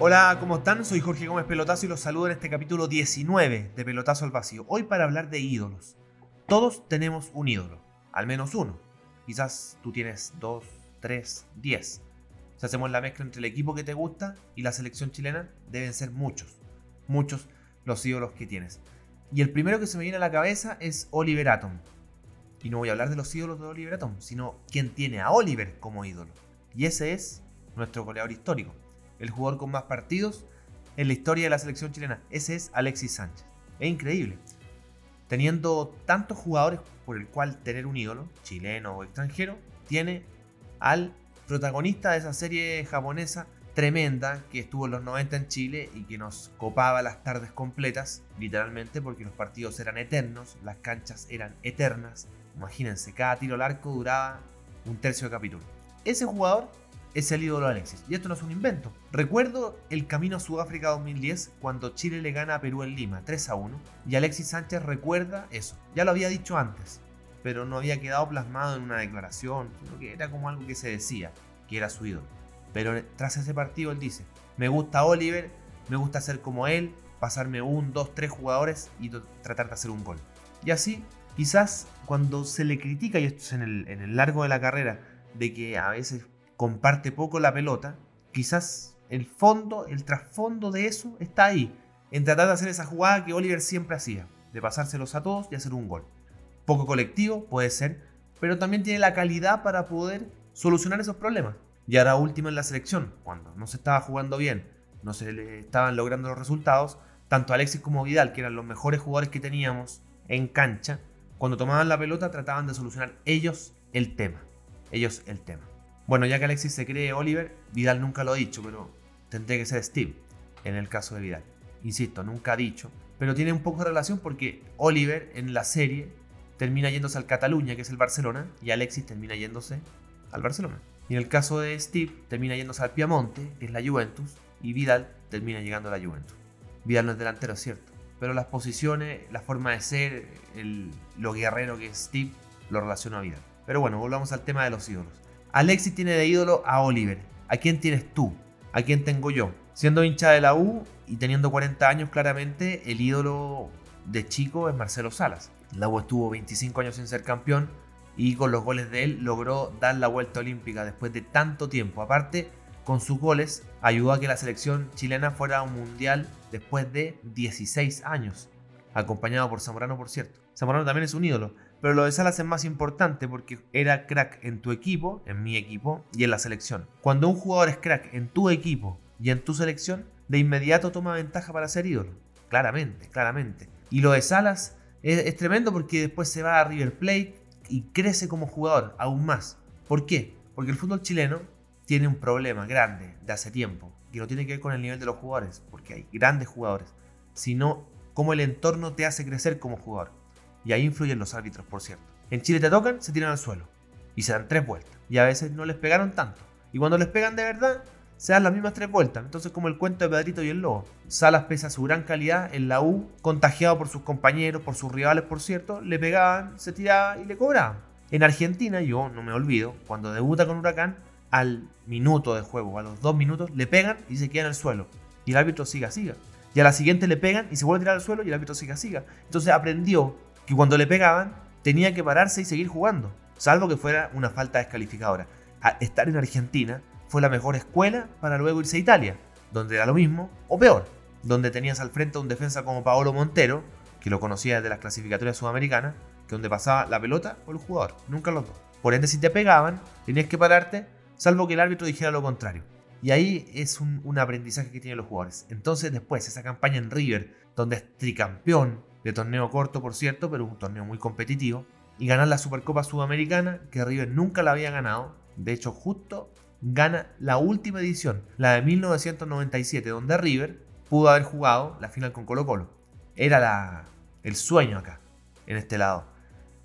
Hola, ¿cómo están? Soy Jorge Gómez Pelotazo y los saludo en este capítulo 19 de Pelotazo al Vacío. Hoy para hablar de ídolos. Todos tenemos un ídolo, al menos uno. Quizás tú tienes dos, tres, diez. Si hacemos la mezcla entre el equipo que te gusta y la selección chilena, deben ser muchos, muchos los ídolos que tienes. Y el primero que se me viene a la cabeza es Oliver Atom. Y no voy a hablar de los ídolos de Oliver Atom, sino quien tiene a Oliver como ídolo. Y ese es nuestro goleador histórico, el jugador con más partidos en la historia de la selección chilena. Ese es Alexis Sánchez. Es increíble. Teniendo tantos jugadores por el cual tener un ídolo, chileno o extranjero, tiene al protagonista de esa serie japonesa tremenda que estuvo en los 90 en Chile y que nos copaba las tardes completas, literalmente, porque los partidos eran eternos, las canchas eran eternas. Imagínense, cada tiro al arco duraba un tercio de capítulo. Ese jugador es el ídolo de Alexis. Y esto no es un invento. Recuerdo el camino a Sudáfrica 2010 cuando Chile le gana a Perú en Lima 3 a 1 y Alexis Sánchez recuerda eso. Ya lo había dicho antes, pero no había quedado plasmado en una declaración, sino que era como algo que se decía, que era su ídolo. Pero tras ese partido él dice, me gusta Oliver, me gusta ser como él, pasarme un, dos, tres jugadores y tratar de hacer un gol. Y así, quizás cuando se le critica, y esto es en el, en el largo de la carrera, de que a veces comparte poco la pelota, quizás el fondo, el trasfondo de eso está ahí, en tratar de hacer esa jugada que Oliver siempre hacía, de pasárselos a todos y hacer un gol. Poco colectivo, puede ser, pero también tiene la calidad para poder solucionar esos problemas. Y ahora último en la selección, cuando no se estaba jugando bien, no se le estaban logrando los resultados, tanto Alexis como Vidal, que eran los mejores jugadores que teníamos en cancha, cuando tomaban la pelota trataban de solucionar ellos el tema. Ellos el tema. Bueno, ya que Alexis se cree Oliver, Vidal nunca lo ha dicho, pero tendría que ser Steve en el caso de Vidal. Insisto, nunca ha dicho, pero tiene un poco de relación porque Oliver en la serie termina yéndose al Cataluña, que es el Barcelona, y Alexis termina yéndose al Barcelona. Y en el caso de Steve, termina yéndose al Piamonte, que es la Juventus, y Vidal termina llegando a la Juventus. Vidal no es delantero, es cierto, pero las posiciones, la forma de ser, lo guerrero que es Steve, lo relaciona a Vidal. Pero bueno, volvamos al tema de los ídolos. Alexis tiene de ídolo a Oliver. ¿A quién tienes tú? ¿A quién tengo yo? Siendo hincha de la U y teniendo 40 años, claramente el ídolo de chico es Marcelo Salas. La U estuvo 25 años sin ser campeón y con los goles de él logró dar la vuelta olímpica después de tanto tiempo. Aparte, con sus goles ayudó a que la selección chilena fuera a un mundial después de 16 años, acompañado por Zamorano, por cierto. Zamorano también es un ídolo, pero lo de Salas es más importante porque era crack en tu equipo, en mi equipo y en la selección. Cuando un jugador es crack en tu equipo y en tu selección, de inmediato toma ventaja para ser ídolo. Claramente, claramente. Y lo de Salas es, tremendo porque después se va a River Plate y crece como jugador aún más. ¿Por qué? Porque el fútbol chileno tiene un problema grande de hace tiempo, que no tiene que ver con el nivel de los jugadores, porque hay grandes jugadores, sino cómo el entorno te hace crecer como jugador. Y ahí influyen los árbitros, por cierto. En Chile te tocan, se tiran al suelo. Y se dan tres vueltas. Y a veces no les pegaron tanto. Y cuando les pegan de verdad, se dan las mismas tres vueltas. Entonces, como el cuento de Pedrito y el Lobo. Salas, pese a su gran calidad, en la U, contagiado por sus compañeros, por sus rivales, por cierto, le pegaban, se tiraba y le cobraban. En Argentina, yo no me olvido, cuando debuta con Huracán, al minuto de juego, a los dos minutos, le pegan y se queda en el suelo. Y el árbitro siga, siga. Y a la siguiente le pegan y se vuelve a tirar al suelo y el árbitro siga, siga. Entonces aprendió que cuando le pegaban tenía que pararse y seguir jugando, salvo que fuera una falta descalificadora. estar en Argentina fue la mejor escuela para luego irse a Italia, donde era lo mismo o peor, donde tenías al frente a un defensa como Paolo Montero, que lo conocía desde las clasificatorias sudamericanas, que donde pasaba la pelota o el jugador, nunca los dos. Por ende, si te pegaban, tenías que pararte, salvo que el árbitro dijera lo contrario. Y ahí es un, un aprendizaje que tienen los jugadores. Entonces, después, esa campaña en River, donde es tricampeón, de torneo corto por cierto, pero un torneo muy competitivo, y ganar la Supercopa Sudamericana, que River nunca la había ganado, de hecho justo gana la última edición, la de 1997, donde River pudo haber jugado la final con Colo Colo. era la, el sueño acá, en este lado.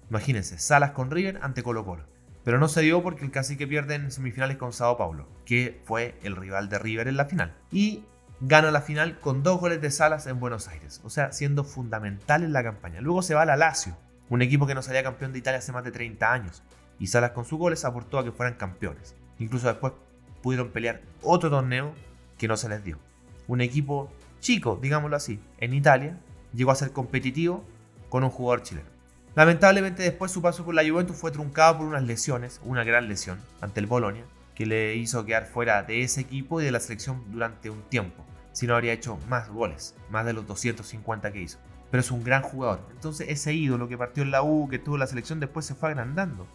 Imagínense, Salas con River ante Colo Colo. Pero no se dio porque el cacique pierde en semifinales con Sao Paulo, que fue el rival de River en la final. Y gana la final con dos goles de Salas en Buenos Aires, o sea, siendo fundamental en la campaña. Luego se va a la Lazio, un equipo que no salía campeón de Italia hace más de 30 años, y Salas con sus goles aportó a que fueran campeones. Incluso después pudieron pelear otro torneo que no se les dio. Un equipo chico, digámoslo así, en Italia, llegó a ser competitivo con un jugador chileno. Lamentablemente después su paso por la Juventus fue truncado por unas lesiones, una gran lesión ante el Bolonia, que le hizo quedar fuera de ese equipo y de la selección durante un tiempo, si no habría hecho más goles, más de los 250 que hizo. Pero es un gran jugador. Entonces ese ídolo que partió en la U, que tuvo la selección, después se fue agrandando.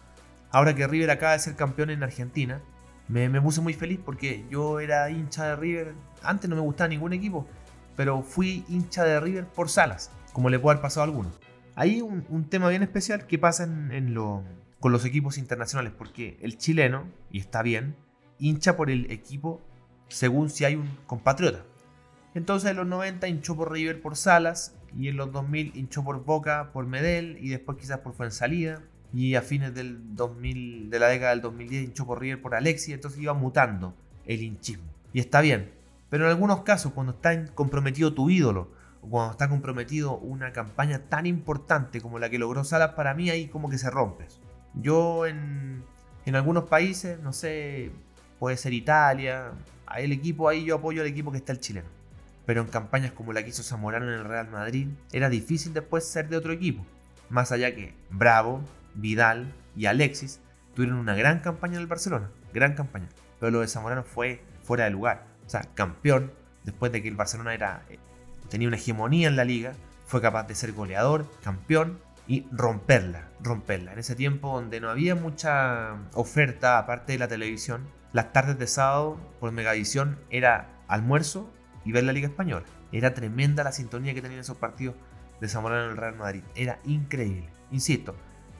Ahora que River acaba de ser campeón en Argentina, me, me puse muy feliz porque yo era hincha de River. Antes no me gustaba ningún equipo, pero fui hincha de River por Salas, como le puede haber pasado a algunos. Hay un, tema bien especial que pasa en, con los equipos internacionales, porque el chileno, y está bien, hincha por el equipo según si hay un compatriota. Entonces en los 90 hinchó por River por Salas, y en los 2000 hinchó por Boca, por Medel, y después quizás por Fuensalida, y a fines del 2000, de la década del 2010 hinchó por River por Alexis, entonces iba mutando el hinchismo. Y está bien, pero en algunos casos cuando está comprometido tu ídolo, o cuando está comprometido una campaña tan importante como la que logró Salas, para mí ahí como que se rompes. Yo en, en algunos países, no sé, puede ser Italia, el equipo ahí yo apoyo al equipo que está el chileno. Pero en campañas como la que hizo Zamorano en el Real Madrid, era difícil después ser de otro equipo. Más allá que Bravo, Vidal y Alexis tuvieron una gran campaña en el Barcelona, gran campaña. Pero lo de Zamorano fue fuera de lugar. O sea, campeón, después de que el Barcelona era tenía una hegemonía en la liga, fue capaz de ser goleador, campeón y romperla, romperla. En ese tiempo donde no había mucha oferta aparte de la televisión, las tardes de sábado por Megavisión era almuerzo y ver la Liga Española. Era tremenda la sintonía que tenían esos partidos de Zamorano en el Real Madrid. Era increíble. Insisto,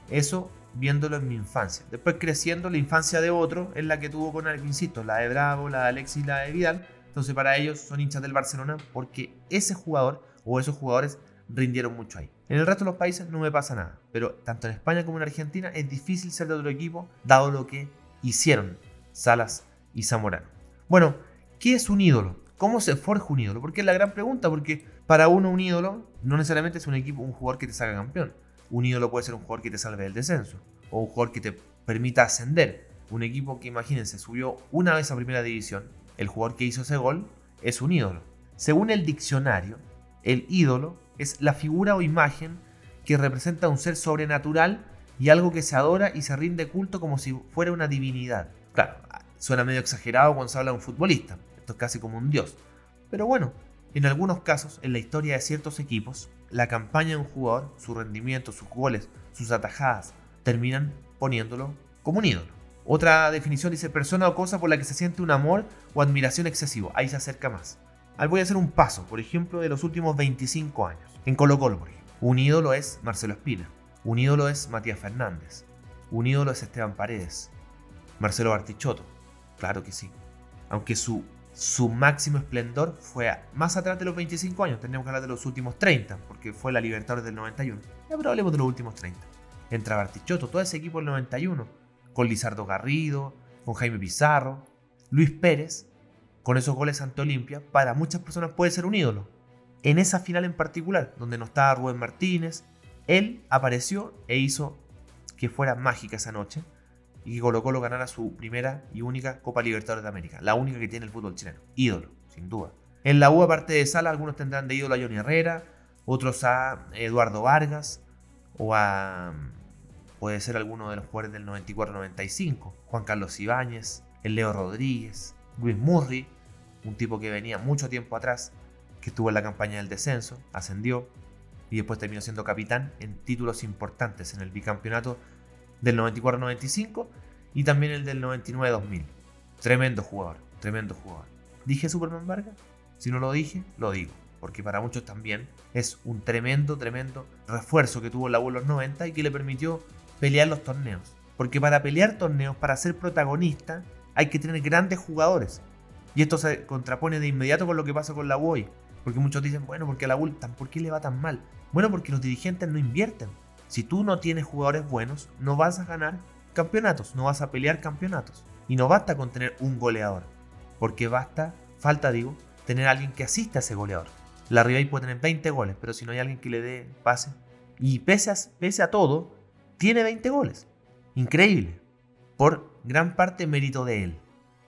eso viéndolo en mi infancia. Después creciendo, la infancia de otro es la que tuvo con, insisto, la de Bravo, la de Alexis, la de Vidal entonces para ellos son hinchas del Barcelona porque ese jugador o esos jugadores rindieron mucho ahí. En el resto de los países no me pasa nada, pero tanto en España como en Argentina es difícil ser de otro equipo dado lo que hicieron Salas y Zamorano. Bueno, ¿qué es un ídolo? ¿Cómo se forja un ídolo? Porque es la gran pregunta, porque para uno un ídolo no necesariamente es un equipo, un jugador que te saca campeón. Un ídolo puede ser un jugador que te salve del descenso o un jugador que te permita ascender. Un equipo que imagínense subió una vez a primera división el jugador que hizo ese gol es un ídolo. Según el diccionario, el ídolo es la figura o imagen que representa un ser sobrenatural y algo que se adora y se rinde culto como si fuera una divinidad. Claro, suena medio exagerado cuando se habla de un futbolista, es casi como un dios. Pero bueno, en algunos casos, en la historia de ciertos equipos, la campaña de un jugador, su rendimiento, sus goles, sus atajadas, terminan poniéndolo como un ídolo. Otra definición dice persona o cosa por la que se siente un amor o admiración excesivo. Ahí se acerca más. Ahí voy a hacer un paso, por ejemplo, de los últimos 25 años. En Colo Colo, por ejemplo. Un ídolo es Marcelo Espina. Un ídolo es Matías Fernández. Un ídolo es Esteban Paredes. Marcelo Bartichotto. Claro que sí. Aunque su, su máximo esplendor fue más atrás de los 25 años. Tenemos que hablar de los últimos 30, porque fue la Libertadores del 91. Ya, pero hablemos de los últimos 30. Entra Bartichotto, todo ese equipo del 91 con Lizardo Garrido, con Jaime Pizarro, Luis Pérez, con esos goles ante Olimpia, para muchas personas puede ser un ídolo. En esa final en particular, donde no estaba Rubén Martínez, él apareció e hizo que fuera mágica esa noche y que Colo Colo ganara su primera y única Copa Libertadores de América, la única que tiene el fútbol chileno. Ídolo, sin duda. En la U, aparte de Sala, algunos tendrán de ídolo a Johnny Herrera, otros a Eduardo Vargas o a Puede ser alguno de los jugadores del 94-95, Juan Carlos Ibáñez, el Leo Rodríguez, Luis Murray, un tipo que venía mucho tiempo atrás, que estuvo en la campaña del descenso, ascendió y después terminó siendo capitán en títulos importantes en el bicampeonato del 94-95 y también el del 99-2000. Tremendo jugador, tremendo jugador. ¿Dije Superman Vargas? Si no lo dije, lo digo, porque para muchos también es un tremendo, tremendo refuerzo que tuvo la U en los 90 y que le permitió pelear los torneos. Porque para pelear torneos, para ser protagonista, hay que tener grandes jugadores. Y esto se contrapone de inmediato con lo que pasa con la UOI. Porque muchos dicen, bueno, porque a la U, ¿por qué le va tan mal? Bueno, porque los dirigentes no invierten. Si tú no tienes jugadores buenos, no vas a ganar campeonatos, no vas a pelear campeonatos. Y no basta con tener un goleador, porque basta, falta digo, tener alguien que asista a ese goleador. La Ribey puede tener 20 goles, pero si no hay alguien que le dé pase. Y pese a, pese a todo, tiene 20 goles. Increíble. Por gran parte mérito de él.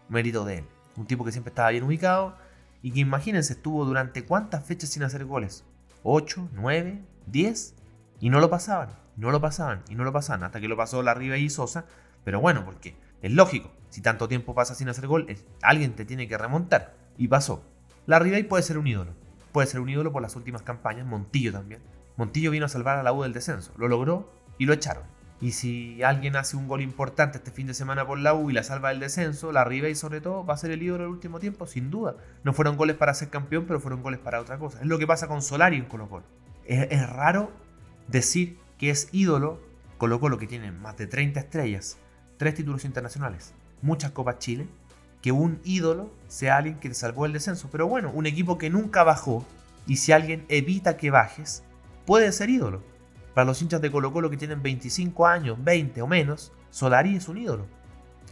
Mérito de él. Un tipo que siempre estaba bien ubicado y que imagínense estuvo durante cuántas fechas sin hacer goles. 8, 9, 10 y no lo pasaban, no lo pasaban y no lo pasaban hasta que lo pasó la Riva y Sosa. Pero bueno, porque es lógico, si tanto tiempo pasa sin hacer gol, alguien te tiene que remontar. Y pasó. La Ribey puede ser un ídolo. Puede ser un ídolo por las últimas campañas, Montillo también. Montillo vino a salvar a la U del descenso, lo logró y lo echaron. Y si alguien hace un gol importante este fin de semana por la U y la salva del descenso, la y sobre todo va a ser el ídolo del último tiempo, sin duda. No fueron goles para ser campeón, pero fueron goles para otra cosa. Es lo que pasa con Solari en Colo Colo. Es, raro decir que es ídolo Colo Colo que tiene más de 30 estrellas, tres títulos internacionales, muchas Copas Chile, que un ídolo sea alguien que te salvó el descenso. Pero bueno, un equipo que nunca bajó y si alguien evita que bajes, puede ser ídolo. Para los hinchas de Colo Colo que tienen 25 años, 20 o menos, Solari es un ídolo.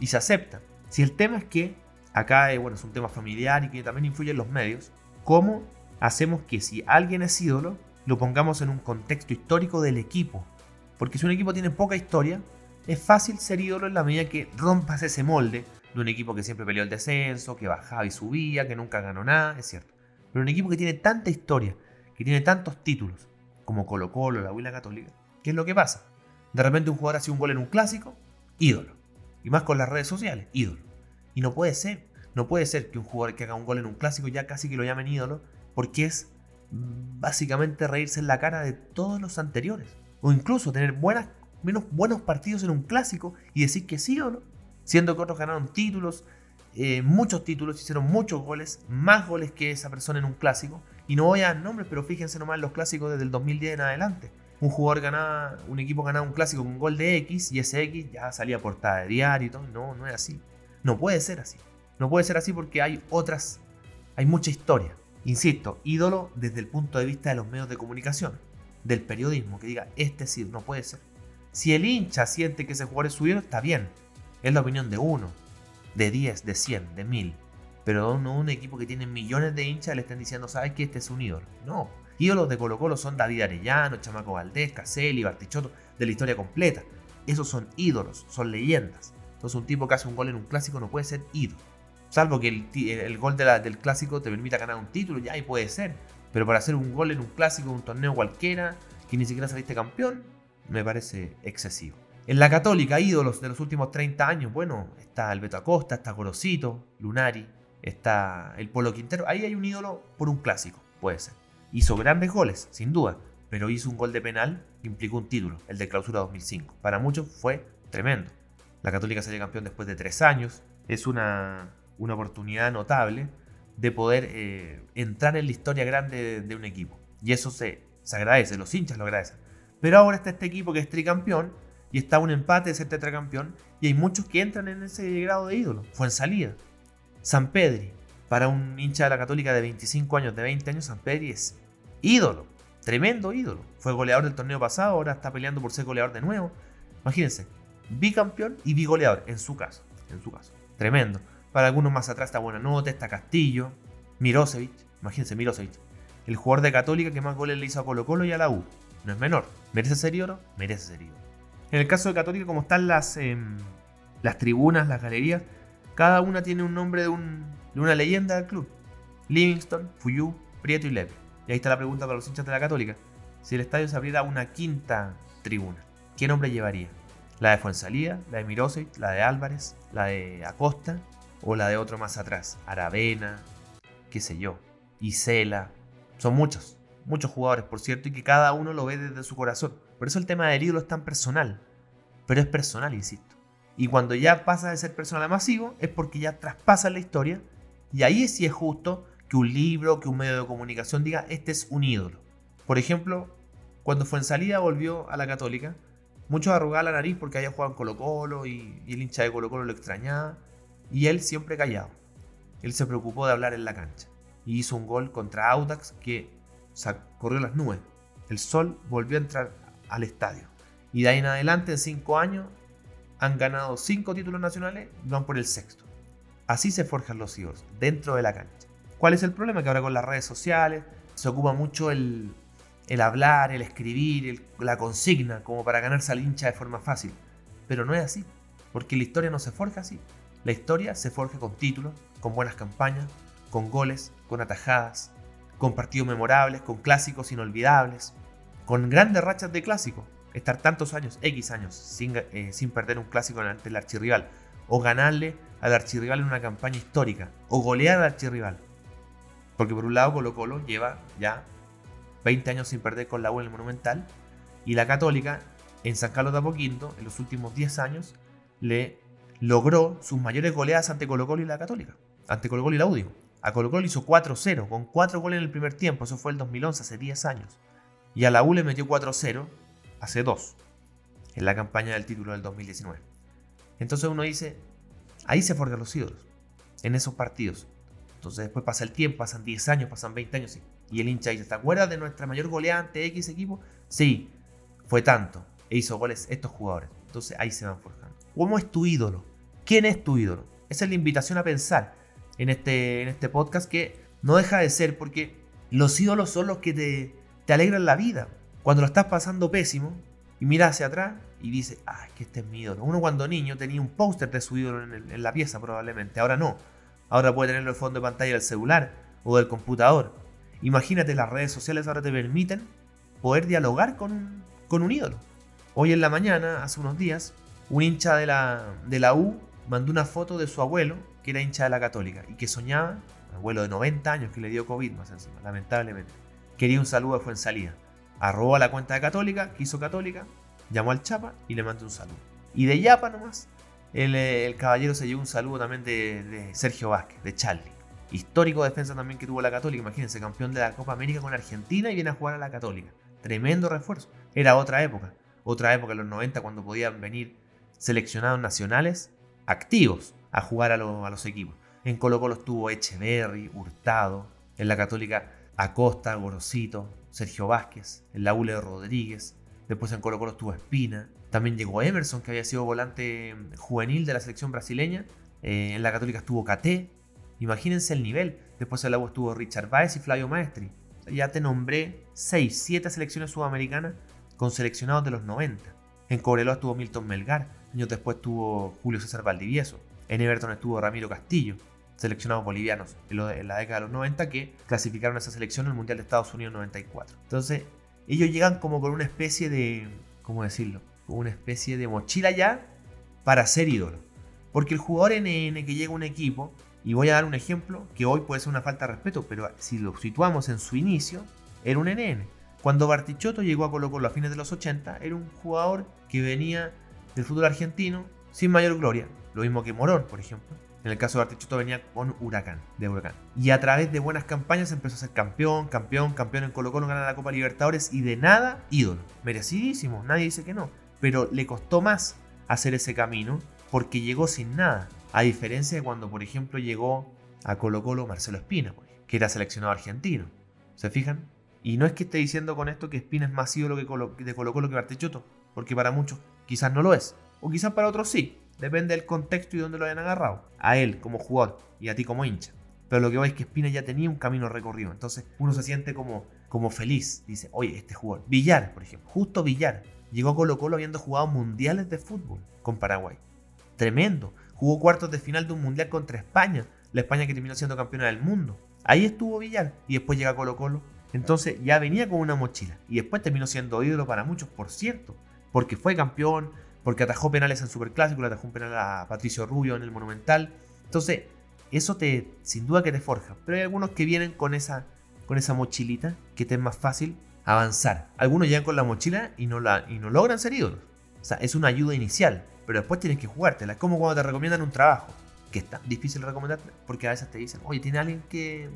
Y se acepta. Si el tema es que, acá eh, bueno, es un tema familiar y que también influye en los medios, ¿cómo hacemos que si alguien es ídolo, lo pongamos en un contexto histórico del equipo? Porque si un equipo tiene poca historia, es fácil ser ídolo en la medida que rompas ese molde de un equipo que siempre peleó el descenso, que bajaba y subía, que nunca ganó nada, es cierto. Pero un equipo que tiene tanta historia, que tiene tantos títulos, como Colo Colo, la Huila Católica, ¿qué es lo que pasa? De repente un jugador hace un gol en un clásico, ídolo. Y más con las redes sociales, ídolo. Y no puede ser, no puede ser que un jugador que haga un gol en un clásico ya casi que lo llamen ídolo, porque es básicamente reírse en la cara de todos los anteriores. O incluso tener menos buenos partidos en un clásico y decir que es ídolo. Siendo que otros ganaron títulos, eh, muchos títulos, hicieron muchos goles, más goles que esa persona en un clásico. Y no voy a dar nombres, pero fíjense nomás los clásicos desde el 2010 en adelante. Un jugador ganaba, un equipo ganaba un clásico con un gol de X y ese X ya salía portada de diario y todo. No, no es así. No puede ser así. No puede ser así porque hay otras, hay mucha historia. Insisto, ídolo desde el punto de vista de los medios de comunicación, del periodismo, que diga, este sí, no puede ser. Si el hincha siente que ese jugador es su ídolo, está bien. Es la opinión de uno, de 10, de 100, de 1000 pero no un equipo que tiene millones de hinchas le están diciendo, ¿sabes que Este es un ídolo. No. Ídolos de Colo Colo son David Arellano, Chamaco Valdés, Caselli, Bartichotto, de la historia completa. Esos son ídolos, son leyendas. Entonces un tipo que hace un gol en un clásico no puede ser ídolo. Salvo que el, gol del clásico te permita ganar un título, ya ahí puede ser. Pero para hacer un gol en un clásico, un torneo cualquiera, que ni siquiera saliste campeón, me parece excesivo. En la Católica, ídolos de los últimos 30 años, bueno, está el Beto Acosta, está Gorosito, Lunari, está el Polo Quintero. Ahí hay un ídolo por un clásico, puede ser. Hizo grandes goles, sin duda, pero hizo un gol de penal que implicó un título, el de clausura 2005. Para muchos fue tremendo. La Católica salió campeón después de tres años. Es una, una oportunidad notable de poder eh, entrar en la historia grande de, un equipo. Y eso se, se, agradece, los hinchas lo agradecen. Pero ahora está este equipo que es tricampeón y está un empate de ser tetracampeón. Y hay muchos que entran en ese grado de ídolo. Fue en salida. San Pedri, para un hincha de la Católica de 25 años, de 20 años, San Pedri es ídolo, tremendo ídolo. Fue goleador del torneo pasado, ahora está peleando por ser goleador de nuevo. Imagínense, bicampeón y bigoleador, en su caso, en su caso. Tremendo. Para algunos más atrás está Buenanote, está Castillo, Mirosevic, imagínense Mirosevic, el jugador de Católica que más goles le hizo a Colo Colo y a la U. No es menor. ¿Merece ser ídolo? Merece ser. En el caso de Católica, como están las, em, las tribunas, las galerías, cada una tiene un nombre de, una leyenda del club. Livingston, Fuyú, Prieto y Leve. Y ahí está la pregunta para los hinchas de la Católica. Si el estadio se abriera una quinta tribuna, ¿qué nombre llevaría? ¿La de Fuensalida, la de Mirosevic, la de Álvarez, la de Acosta o la de otro más atrás? Aravena, qué sé yo, Isela. Son muchos, muchos jugadores, por cierto, y que cada uno lo ve desde su corazón. Por eso el tema del ídolo es tan personal. Pero es personal, insisto. Y cuando ya pasa de ser personal a masivo, es porque ya traspasa la historia. Y ahí sí es justo que un libro, que un medio de comunicación diga, este es un ídolo. Por ejemplo, cuando fue en salida volvió a la católica, muchos arrugaban la nariz porque había jugado en Colo Colo y, el hincha de Colo Colo lo extrañaba. Y él siempre callado. Él se preocupó de hablar en la cancha. y hizo un gol contra Audax que corrió las nubes. El sol volvió a entrar al estadio. Y de ahí en adelante, en cinco años, han ganado cinco títulos nacionales y van por el sexto. Así se forjan los ídolos, dentro de la cancha. ¿Cuál es el problema? Que ahora con las redes sociales se ocupa mucho el, hablar, el escribir, la consigna, como para ganarse al hincha de forma fácil. Pero no es así, porque la historia no se forja así. La historia se forja con títulos, con buenas campañas, con goles, con atajadas, con partidos memorables, con clásicos inolvidables, con grandes rachas de clásicos. Estar tantos años, X años, sin, eh, sin perder un clásico ante el archirrival. O ganarle al archirrival en una campaña histórica. O golear al archirrival. Porque por un lado Colo Colo lleva ya 20 años sin perder con la U en el Monumental. Y la Católica en San Carlos de Apoquindo, en los últimos 10 años, le logró sus mayores goleadas ante Colo Colo y la Católica. Ante Colo Colo y la U, A Colo Colo hizo 4-0, con 4 goles en el primer tiempo. Eso fue el 2011, hace 10 años. Y a la U le metió 4-0 hace 2, en la campaña del título del 2019. Entonces uno dice, ahí se forjan los ídolos, en esos partidos. Entonces después pasa el tiempo, pasan 10 años, pasan 20 años, y el hincha dice, ¿te acuerdas de nuestra mayor goleada ante X equipo? Sí, fue tanto, e hizo goles estos jugadores. Entonces ahí se van forjando. ¿Cómo es tu ídolo? ¿Quién es tu ídolo? Esa es la invitación a pensar en este, en este podcast que no deja de ser porque los ídolos son los que te, te alegran la vida. Cuando lo estás pasando pésimo y miras hacia atrás y dices, ah, que este es mi ídolo. Uno cuando niño tenía un póster de su ídolo en, la pieza probablemente, ahora no. Ahora puede tenerlo en el fondo de pantalla del celular o del computador. Imagínate, las redes sociales ahora te permiten poder dialogar con, con un ídolo. Hoy en la mañana, hace unos días, un hincha de la, de la U mandó una foto de su abuelo, que era hincha de la Católica, y que soñaba, abuelo de 90 años que le dio COVID más encima, lamentablemente. Quería un saludo de Fuensalida. Arrobó a la cuenta de Católica, quiso Católica, llamó al Chapa y le mandó un saludo. Y de Yapa nomás, el, el caballero se llevó un saludo también de, Sergio Vázquez, de Charlie. Histórico defensa también que tuvo la Católica, imagínense, campeón de la Copa América con Argentina y viene a jugar a la Católica. Tremendo refuerzo. Era otra época, otra época en los 90 cuando podían venir seleccionados nacionales activos a jugar a, los equipos. En Colo Colo estuvo Echeverry, Hurtado, en la Católica Acosta, Gorosito, Sergio Vázquez, en la ULE Rodríguez, después en Colo Colo estuvo Espina, también llegó Emerson, que había sido volante juvenil de la selección brasileña, eh, en la Católica estuvo Caté, imagínense el nivel, después en la U estuvo Richard Baez y Flavio Maestri. Ya te nombré 6, 7 selecciones sudamericanas con seleccionados de los 90. En Cobreloa estuvo Milton Melgar, Años después estuvo Julio César Valdivieso. En Everton estuvo Ramiro Castillo, seleccionados bolivianos en, la década de los 90 que clasificaron a esa selección en el Mundial de Estados Unidos 94. Entonces, ellos llegan como con una especie de, ¿cómo decirlo? una especie de mochila ya para ser ídolo. Porque el jugador NN que llega a un equipo, y voy a dar un ejemplo que hoy puede ser una falta de respeto, pero si lo situamos en su inicio, era un NN. Cuando Bartichotto llegó a Colo Colo a fines de los 80, era un jugador que venía del fútbol argentino sin mayor gloria. Lo mismo que Morón, por ejemplo. En el caso de Artichoto venía con Huracán, de Huracán. Y a través de buenas campañas empezó a ser campeón, campeón, campeón en Colo Colo, ganar la Copa Libertadores y de nada, ídolo. Merecidísimo, nadie dice que no. Pero le costó más hacer ese camino porque llegó sin nada. A diferencia de cuando, por ejemplo, llegó a Colo Colo Marcelo Espina, que era seleccionado argentino. ¿Se fijan? Y no es que esté diciendo con esto que Espina es más ídolo que de Colo Colo que Bartichotto, porque para muchos quizás no lo es. O quizás para otros sí. Depende del contexto y dónde lo hayan agarrado. A él como jugador y a ti como hincha. Pero lo que voy es que Espina ya tenía un camino recorrido. Entonces uno se siente como, como feliz. Dice, oye, este jugador. Villar, por ejemplo. Justo Villar. Llegó a Colo Colo habiendo jugado mundiales de fútbol con Paraguay. Tremendo. Jugó cuartos de final de un mundial contra España. La España que terminó siendo campeona del mundo. Ahí estuvo Villar. Y después llega Colo Colo. Entonces ya venía con una mochila. Y después terminó siendo ídolo para muchos, por cierto porque fue campeón, porque atajó penales en Superclásico, le atajó un penal a Patricio Rubio en el Monumental. Entonces, eso te, sin duda que te forja. Pero hay algunos que vienen con esa, con esa mochilita que te es más fácil avanzar. Algunos llegan con la mochila y no, la, y no logran ser ídolos. O sea, es una ayuda inicial, pero después tienes que jugártela. Es como cuando te recomiendan un trabajo, que es tan difícil recomendar, porque a veces te dicen, oye, tiene alguien que,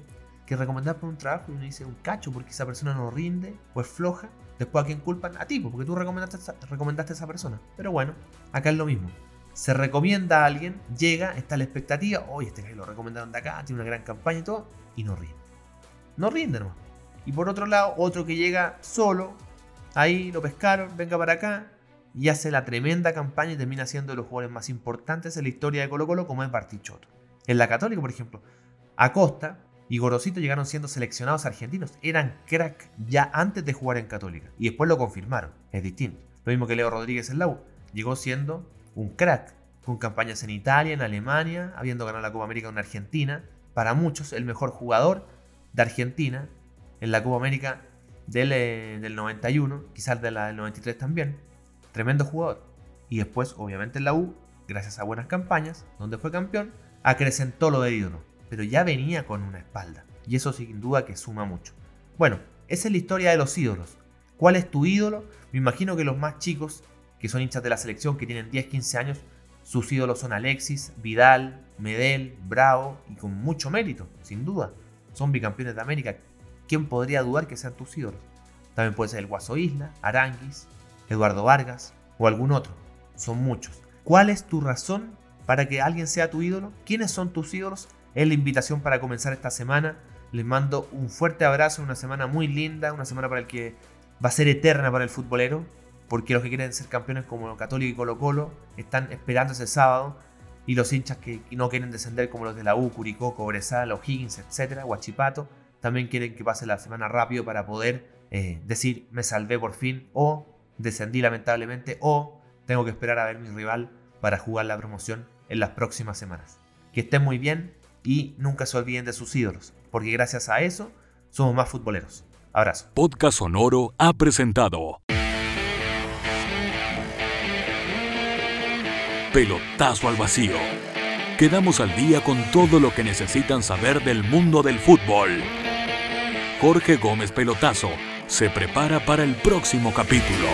que recomendar por un trabajo y uno dice un cacho porque esa persona no rinde o es floja. Después a quién culpan? A ti, porque tú recomendaste, recomendaste a esa persona. Pero bueno, acá es lo mismo. Se recomienda a alguien, llega, está la expectativa, oye, este que lo recomendaron de acá, tiene una gran campaña y todo, y no ríe. no rinde nomás. Y por otro lado, otro que llega solo, ahí lo pescaron, venga para acá, y hace la tremenda campaña y termina siendo de los jugadores más importantes en la historia de Colo Colo como es Bartichotto. En la Católica, por ejemplo, Acosta y Gorosito llegaron siendo seleccionados argentinos. Eran crack ya antes de jugar en Católica. Y después lo confirmaron. Es distinto. Lo mismo que Leo Rodríguez en la U. Llegó siendo un crack. Con campañas en Italia, en Alemania, habiendo ganado la Copa América en Argentina. Para muchos, el mejor jugador de Argentina en la Copa América del, eh, del 91, quizás de la del 93 también. Tremendo jugador. Y después, obviamente, en la U, gracias a buenas campañas, donde fue campeón, acrecentó lo de ídolo. Pero ya venía con una espalda. Y eso sin duda que suma mucho. Bueno, esa es la historia de los ídolos. ¿Cuál es tu ídolo? Me imagino que los más chicos, que son hinchas de la selección, que tienen 10, 15 años, sus ídolos son Alexis, Vidal, Medel, Bravo y con mucho mérito, sin duda. Son bicampeones de América. ¿Quién podría dudar que sean tus ídolos? También puede ser el Guaso Isla, Aranguis, Eduardo Vargas o algún otro. Son muchos. ¿Cuál es tu razón para que alguien sea tu ídolo? ¿Quiénes son tus ídolos? Es la invitación para comenzar esta semana. Les mando un fuerte abrazo, una semana muy linda, una semana para el que va a ser eterna para el futbolero, porque los que quieren ser campeones como Católico y Colo Colo están esperando ese sábado, y los hinchas que no quieren descender como los de la U, Curicó, Cobresal, O'Higgins, etcétera, Huachipato, también quieren que pase la semana rápido para poder eh, decir me salvé por fin o descendí lamentablemente o tengo que esperar a ver mi rival para jugar la promoción en las próximas semanas. Que estén muy bien y nunca se olviden de sus ídolos, porque gracias a eso somos más futboleros. Abrazo. Podcast Sonoro ha presentado Pelotazo al vacío. Quedamos al día con todo lo que necesitan saber del mundo del fútbol. Jorge Gómez Pelotazo se prepara para el próximo capítulo.